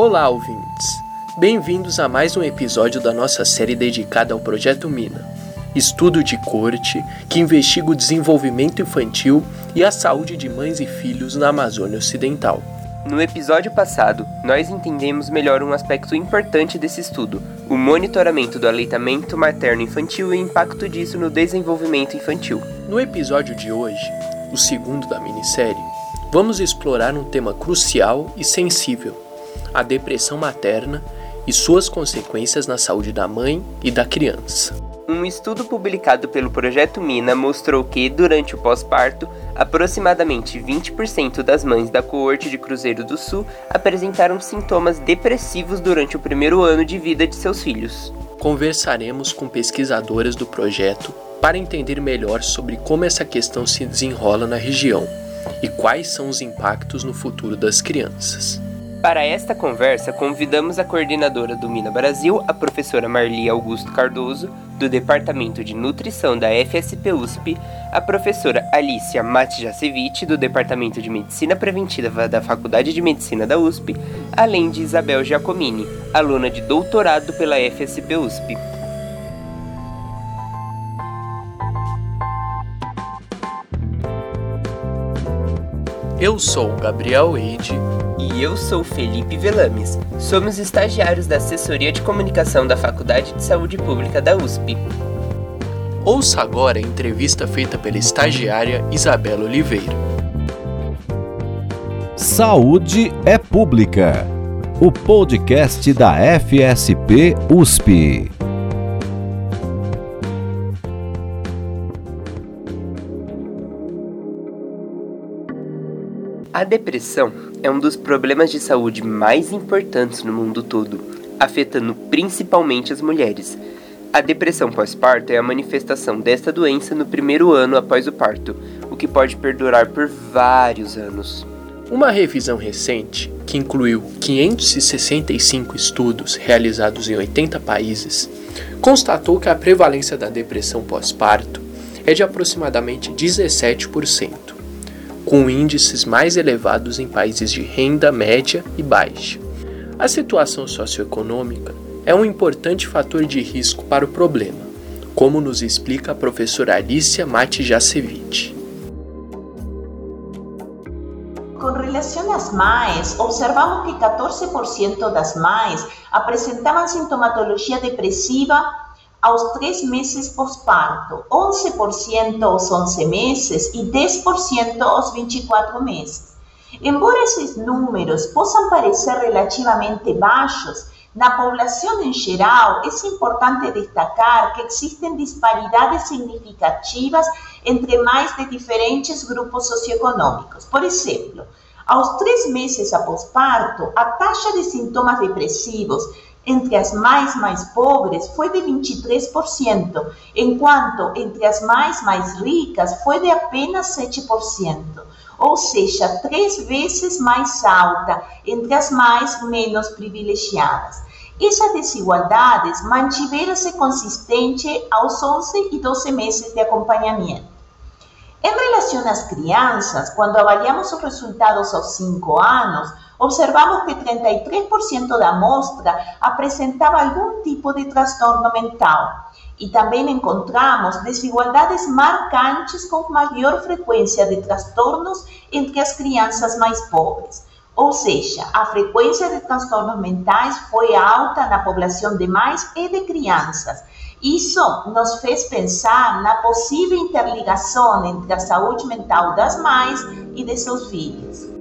Olá, ouvintes! Bem-vindos a mais um episódio da nossa série dedicada ao Projeto Mina, estudo de corte que investiga o desenvolvimento infantil e a saúde de mães e filhos na Amazônia Ocidental. No episódio passado, nós entendemos melhor um aspecto importante desse estudo, o monitoramento do aleitamento materno-infantil e o impacto disso no desenvolvimento infantil. No episódio de hoje, o segundo da minissérie, vamos explorar um tema crucial e sensível a depressão materna e suas consequências na saúde da mãe e da criança. Um estudo publicado pelo Projeto Mina mostrou que, durante o pós-parto, aproximadamente 20% das mães da coorte de Cruzeiro do Sul apresentaram sintomas depressivos durante o primeiro ano de vida de seus filhos. Conversaremos com pesquisadoras do projeto para entender melhor sobre como essa questão se desenrola na região e quais são os impactos no futuro das crianças. Para esta conversa, convidamos a coordenadora do Mina Brasil, a professora Marli Augusto Cardoso, do Departamento de Nutrição da FSP USP, a professora Alicia Matjasevich, do Departamento de Medicina Preventiva da Faculdade de Medicina da USP, além de Isabel Giacomini, aluna de doutorado pela FSP USP. Eu sou Gabriel Eide e eu sou Felipe Velames. Somos estagiários da Assessoria de Comunicação da Faculdade de Saúde Pública da USP. Ouça agora a entrevista feita pela estagiária Isabela Oliveira. Saúde é Pública, o podcast da FSP USP. A depressão é um dos problemas de saúde mais importantes no mundo todo, afetando principalmente as mulheres. A depressão pós-parto é a manifestação desta doença no primeiro ano após o parto, o que pode perdurar por vários anos. Uma revisão recente, que incluiu 565 estudos realizados em 80 países, constatou que a prevalência da depressão pós-parto é de aproximadamente 17% com índices mais elevados em países de renda média e baixa. A situação socioeconômica é um importante fator de risco para o problema, como nos explica a professora Alicia Matijasevich. Com relação às mães, observamos que 14% das mães apresentavam sintomatologia depressiva aos três meses pós-parto, 11% aos 11 meses e 10% aos 24 meses. Embora esses números possam parecer relativamente baixos, na população em geral, é importante destacar que existem disparidades significativas entre mais de diferentes grupos socioeconômicos. Por exemplo, aos três meses após parto, a taxa de sintomas depressivos entre as mais mais pobres foi de 23%, enquanto entre as mais mais ricas foi de apenas 7%, ou seja, três vezes mais alta entre as mais menos privilegiadas. Essas desigualdades mantiveram-se consistentes aos 11 e 12 meses de acompanhamento. Em relação às crianças, quando avaliamos os resultados aos 5 anos, observamos que 33% da amostra apresentava algum tipo de transtorno mental. E também encontramos desigualdades marcantes com maior frequência de transtornos entre as crianças mais pobres. Ou seja, a frequência de transtornos mentais foi alta na população de mães e de crianças isso nos fez pensar na possível interligação entre a saúde mental das mães e de seus filhos.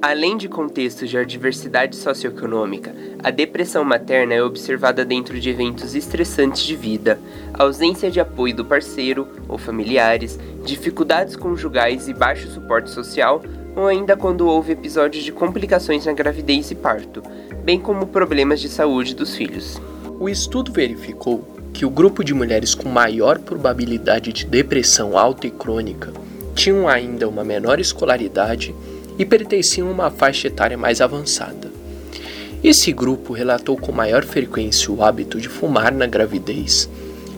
Além de contextos de adversidade socioeconômica, a depressão materna é observada dentro de eventos estressantes de vida, ausência de apoio do parceiro ou familiares, dificuldades conjugais e baixo suporte social, ou ainda quando houve episódios de complicações na gravidez e parto, bem como problemas de saúde dos filhos. O estudo verificou que o grupo de mulheres com maior probabilidade de depressão alta e crônica tinham ainda uma menor escolaridade e pertenciam a uma faixa etária mais avançada. Esse grupo relatou com maior frequência o hábito de fumar na gravidez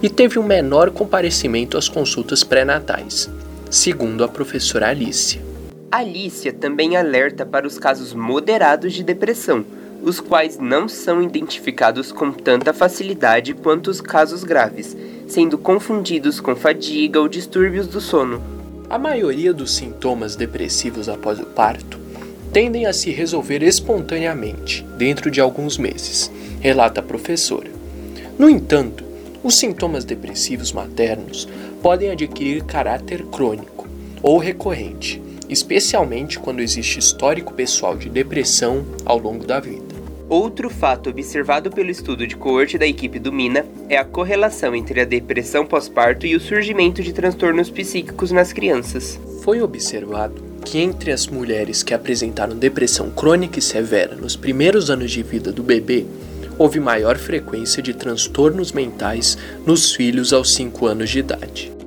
e teve um menor comparecimento às consultas pré-natais, segundo a professora Alicia. Alicia também alerta para os casos moderados de depressão, os quais não são identificados com tanta facilidade quanto os casos graves, sendo confundidos com fadiga ou distúrbios do sono. A maioria dos sintomas depressivos após o parto tendem a se resolver espontaneamente dentro de alguns meses, relata a professora. No entanto, os sintomas depressivos maternos podem adquirir caráter crônico ou recorrente, especialmente quando existe histórico pessoal de depressão ao longo da vida. Outro fato observado pelo estudo de coorte da equipe do Mina é a correlação entre a depressão pós-parto e o surgimento de transtornos psíquicos nas crianças. Foi observado que entre as mulheres que apresentaram depressão crônica e severa nos primeiros anos de vida do bebê, houve maior frequência de transtornos mentais nos filhos aos 5 anos de idade.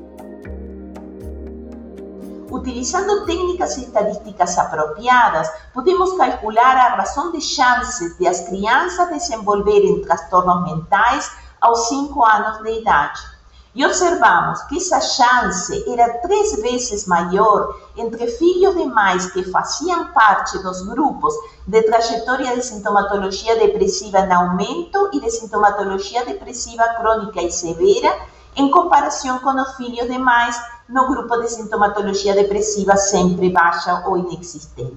Utilizando técnicas estadísticas apropiadas, podemos calcular a razão de chances de as crianças desenvolverem transtornos mentais aos 5 anos de idade. E observamos que essa chance era três vezes maior entre filhos de mães que faziam parte dos grupos de trajetória de sintomatologia depressiva em aumento e de sintomatologia depressiva crônica e severa, em comparação com os filhos de mães no grupo de sintomatologia depressiva sempre baixa ou inexistente.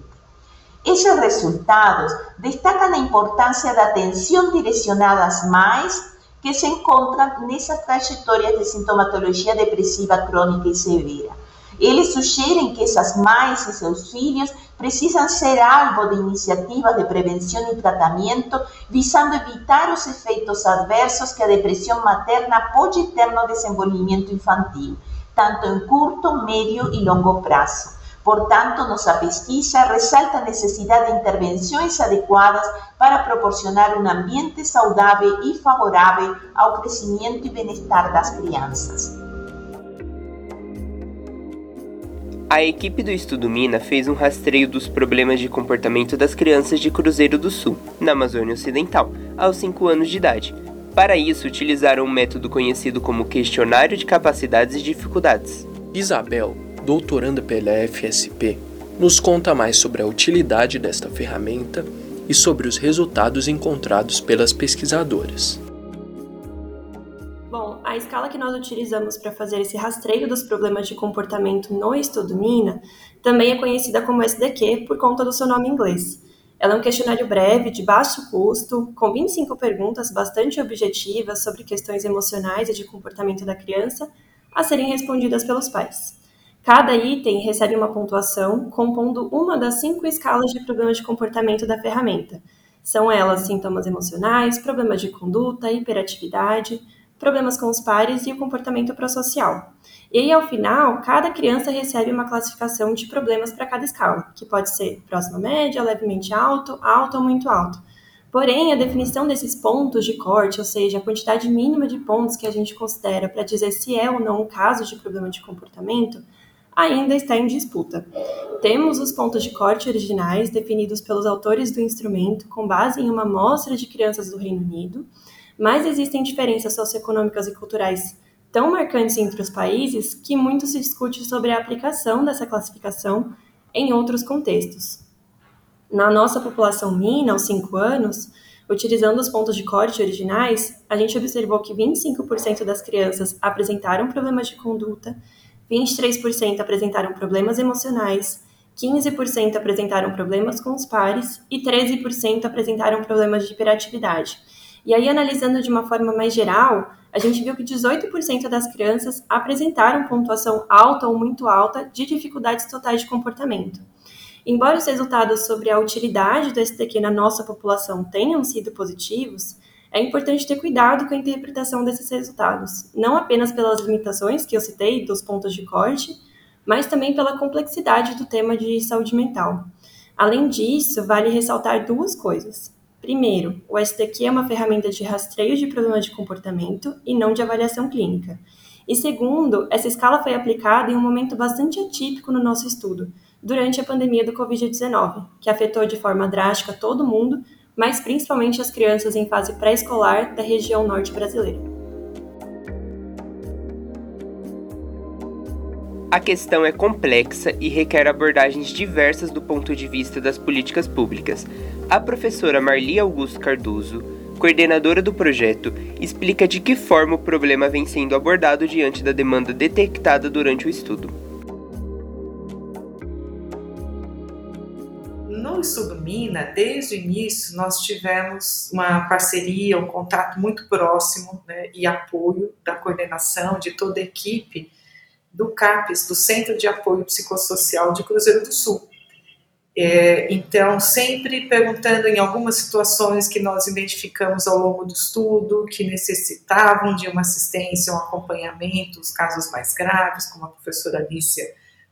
Esses resultados destacam a importância da atenção direcionada às mães que se encontram nessa trajetória de sintomatologia depressiva crônica e severa. Eles sugerem que essas mães e seus filhos precisam ser alvo de iniciativas de prevenção e tratamento visando evitar os efeitos adversos que a depressão materna pode ter no desenvolvimento infantil tanto em curto, médio e longo prazo. Portanto, nossa pesquisa ressalta a necessidade de intervenções adequadas para proporcionar um ambiente saudável e favorável ao crescimento e bem-estar das crianças. A equipe do Estudo Mina fez um rastreio dos problemas de comportamento das crianças de Cruzeiro do Sul, na Amazônia Ocidental, aos 5 anos de idade, para isso, utilizaram um método conhecido como Questionário de Capacidades e Dificuldades. Isabel, doutoranda pela FSP, nos conta mais sobre a utilidade desta ferramenta e sobre os resultados encontrados pelas pesquisadoras. Bom, a escala que nós utilizamos para fazer esse rastreio dos problemas de comportamento no estudo MINA também é conhecida como SDQ por conta do seu nome inglês. Ela é um questionário breve, de baixo custo, com 25 perguntas bastante objetivas sobre questões emocionais e de comportamento da criança a serem respondidas pelos pais. Cada item recebe uma pontuação compondo uma das cinco escalas de problemas de comportamento da ferramenta. São elas sintomas emocionais, problemas de conduta, hiperatividade, problemas com os pares e o comportamento prosocial. E aí, ao final, cada criança recebe uma classificação de problemas para cada escala, que pode ser próxima média, levemente alto, alto ou muito alto. Porém, a definição desses pontos de corte, ou seja, a quantidade mínima de pontos que a gente considera para dizer se é ou não um caso de problema de comportamento, ainda está em disputa. Temos os pontos de corte originais definidos pelos autores do instrumento com base em uma amostra de crianças do Reino Unido, mas existem diferenças socioeconômicas e culturais tão marcantes entre os países que muito se discute sobre a aplicação dessa classificação em outros contextos. Na nossa população mina, aos 5 anos, utilizando os pontos de corte originais, a gente observou que 25% das crianças apresentaram problemas de conduta, 23% apresentaram problemas emocionais, 15% apresentaram problemas com os pares e 13% apresentaram problemas de hiperatividade. E aí, analisando de uma forma mais geral, a gente viu que 18% das crianças apresentaram pontuação alta ou muito alta de dificuldades totais de comportamento. Embora os resultados sobre a utilidade do STQ na nossa população tenham sido positivos, é importante ter cuidado com a interpretação desses resultados, não apenas pelas limitações que eu citei dos pontos de corte, mas também pela complexidade do tema de saúde mental. Além disso, vale ressaltar duas coisas. Primeiro, o STQ é uma ferramenta de rastreio de problemas de comportamento e não de avaliação clínica. E segundo, essa escala foi aplicada em um momento bastante atípico no nosso estudo, durante a pandemia do Covid-19, que afetou de forma drástica todo mundo, mas principalmente as crianças em fase pré-escolar da região norte brasileira. A questão é complexa e requer abordagens diversas do ponto de vista das políticas públicas. A professora Marli Augusto Cardoso, coordenadora do projeto, explica de que forma o problema vem sendo abordado diante da demanda detectada durante o estudo. No Estudo Mina, desde o início, nós tivemos uma parceria, um contato muito próximo né, e apoio da coordenação de toda a equipe do CAPES, do Centro de Apoio Psicossocial de Cruzeiro do Sul. É, então, sempre perguntando em algumas situações que nós identificamos ao longo do estudo, que necessitavam de uma assistência, um acompanhamento, os casos mais graves, como a professora Alicia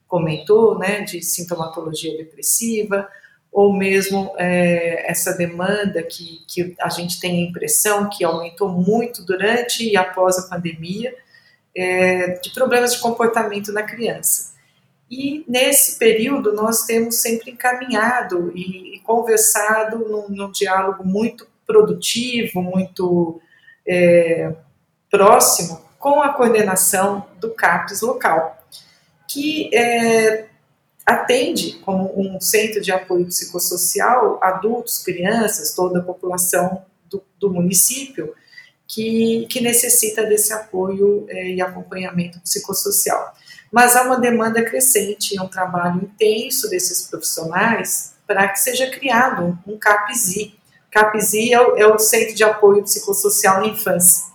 comentou, né, de sintomatologia depressiva, ou mesmo é, essa demanda que, que a gente tem a impressão que aumentou muito durante e após a pandemia, é, de problemas de comportamento na criança. E nesse período nós temos sempre encaminhado e, e conversado num, num, diálogo muito produtivo, muito é, próximo com a coordenação do CAPES local, que é, atende como um centro de apoio psicossocial adultos, crianças, toda a população do, do município, que, que necessita desse apoio é, e acompanhamento psicossocial. Mas há uma demanda crescente, é um trabalho intenso desses profissionais para que seja criado um CAPSI. CAPSI é o, é o Centro de Apoio Psicossocial na Infância,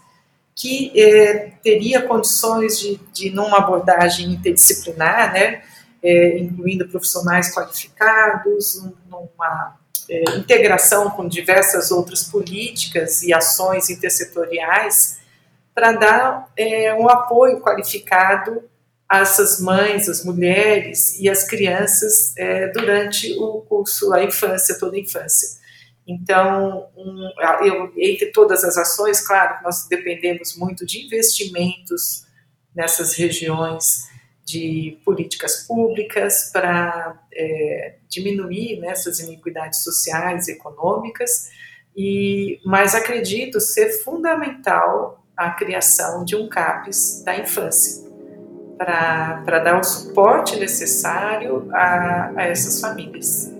que é, teria condições de, de, numa abordagem interdisciplinar, né, é, incluindo profissionais qualificados, numa é, integração com diversas outras políticas e ações intersetoriais para dar é, um apoio qualificado a essas mães, as mulheres e as crianças é, durante o curso, a infância, toda a infância. Então, um, eu, entre todas as ações, claro, nós dependemos muito de investimentos nessas regiões, de políticas públicas para é, diminuir né, essas iniquidades sociais e econômicas, e, mas acredito ser fundamental a criação de um CAPES da infância, para dar o suporte necessário a, a essas famílias.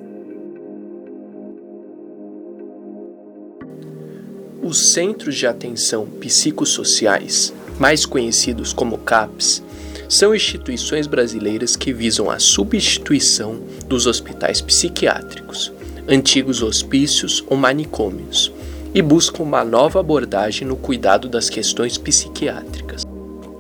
Os Centros de Atenção Psicossociais, mais conhecidos como CAPs, são instituições brasileiras que visam a substituição dos hospitais psiquiátricos, antigos hospícios ou manicômios, e buscam uma nova abordagem no cuidado das questões psiquiátricas.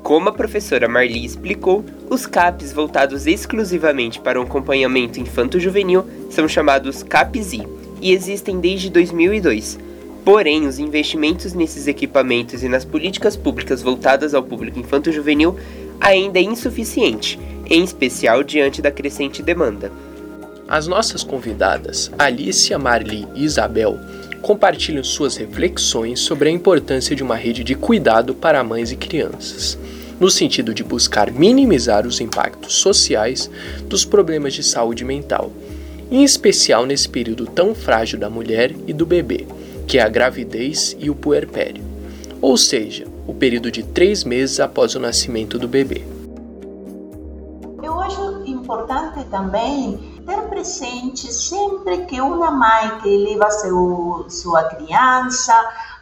Como a professora Marli explicou, os CAPs voltados exclusivamente para o acompanhamento infanto-juvenil são chamados CAPSI e existem desde 2002. Porém, os investimentos nesses equipamentos e nas políticas públicas voltadas ao público infanto-juvenil ainda é insuficiente, em especial diante da crescente demanda. As nossas convidadas, Alicia, Marli e Isabel, compartilham suas reflexões sobre a importância de uma rede de cuidado para mães e crianças, no sentido de buscar minimizar os impactos sociais dos problemas de saúde mental, em especial nesse período tão frágil da mulher e do bebê, que é a gravidez e o puerpério, ou seja, o período de três meses após o nascimento do bebê. Eu acho importante também ter presente sempre que uma mãe que leva seu, sua criança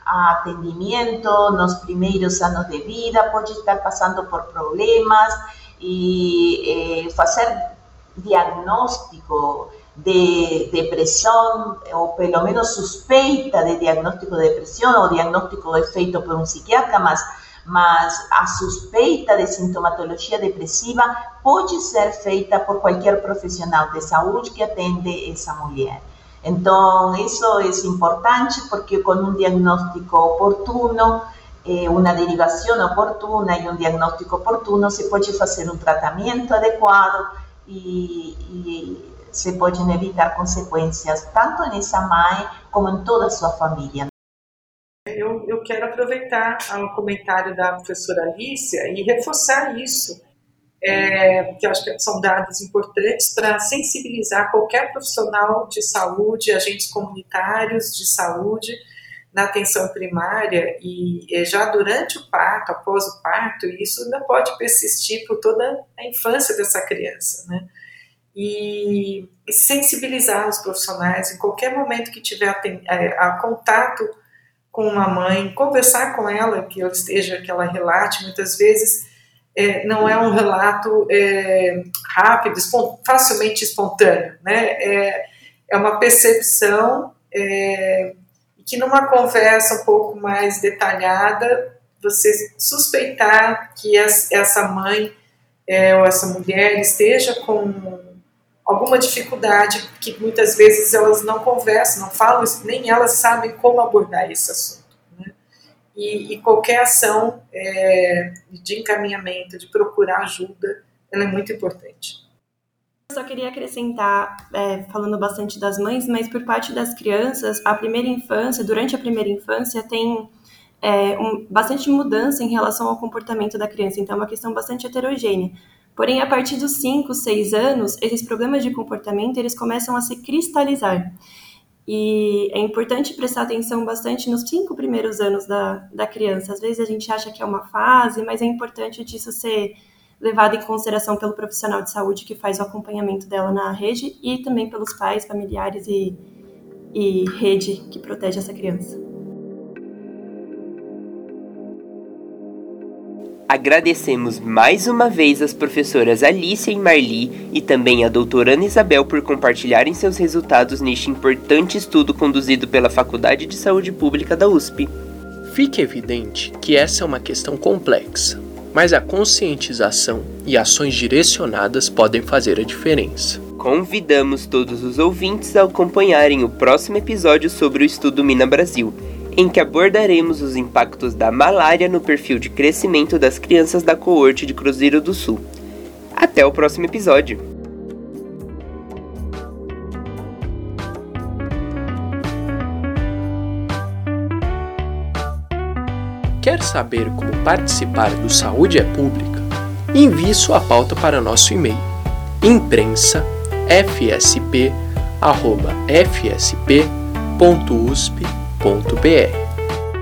a atendimento nos primeiros anos de vida pode estar passando por problemas e eh, fazer diagnóstico de depresión o pelo menos suspeita de diagnóstico de depresión o diagnóstico feito por un psiquiatra, mas, mas a suspeita de sintomatologia depressiva pode ser feita por qualquer profissional de saúde que atende essa mulher. Então, isso é importante porque com um diagnóstico oportuno, eh, uma derivação oportuna e um diagnóstico oportuno, se pode fazer um tratamento adequado e, e se podem evitar consequências tanto nessa mãe como em toda a sua família. Eu, eu quero aproveitar o comentário da professora Alicia e reforçar isso, é, que eu acho que são dados importantes para sensibilizar qualquer profissional de saúde, agentes comunitários de saúde, na atenção primária e já durante o parto, após o parto, isso ainda pode persistir por toda a infância dessa criança, né? E, e sensibilizar os profissionais em qualquer momento que tiver a, é, a, contato com uma mãe, conversar com ela, que ela esteja, que ela relate, muitas vezes é, não é um relato é, rápido, facilmente espontâneo, né? É, é uma percepção é, que numa conversa um pouco mais detalhada, você suspeitar que essa mãe é, ou essa mulher esteja com alguma dificuldade que muitas vezes elas não conversam, não falam, nem elas sabem como abordar esse assunto. Né? E, e, qualquer ação é, de encaminhamento, de procurar ajuda, ela é muito importante. Eu só queria acrescentar, é, falando bastante das mães, mas por parte das crianças, a primeira infância, durante a primeira infância, tem é, um, bastante mudança em relação ao comportamento da criança, então é uma questão bastante heterogênea. Porém, a partir dos 5, 6 anos, esses problemas de comportamento, eles começam a se cristalizar. E é importante prestar atenção bastante nos cinco primeiros anos da, da criança. Às vezes a gente acha que é uma fase, mas é importante disso ser levada em consideração pelo profissional de saúde que faz o acompanhamento dela na rede e também pelos pais, familiares e, e rede que protege essa criança. Agradecemos mais uma vez as professoras Alicia e Marli e também a doutora Ana Isabel por compartilharem seus resultados neste importante estudo conduzido pela Faculdade de Saúde Pública da USP. Fique evidente que essa é uma questão complexa, mas a conscientização e ações direcionadas podem fazer a diferença. Convidamos todos os ouvintes a acompanharem o próximo episódio sobre o estudo Mina Brasil, em que abordaremos os impactos da malária no perfil de crescimento das crianças da coorte de Cruzeiro do Sul. Até o próximo episódio! Quer saber como participar do Saúde é Pública? Envie sua pauta para nosso e-mail imprensa.fsp.usp.br.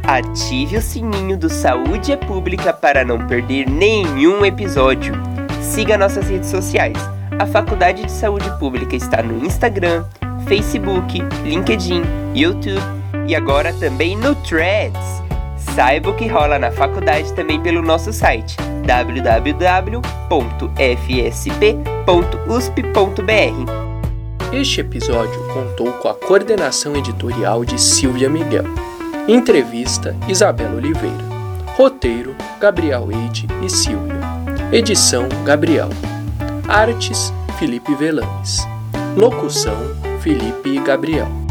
Ative o sininho do Saúde é Pública para não perder nenhum episódio. Siga nossas redes sociais. A Faculdade de Saúde Pública está no Instagram, Facebook, LinkedIn, YouTube e agora também no Threads. Saiba o que rola na faculdade também pelo nosso site www.fsp.usp.br. Este episódio contou com a coordenação editorial de Silvia Miguel. Entrevista Isabela Oliveira. Roteiro Gabriel Eide e Silvia. Edição Gabriel. Artes Felipe Velanes. Locução Felipe e Gabriel.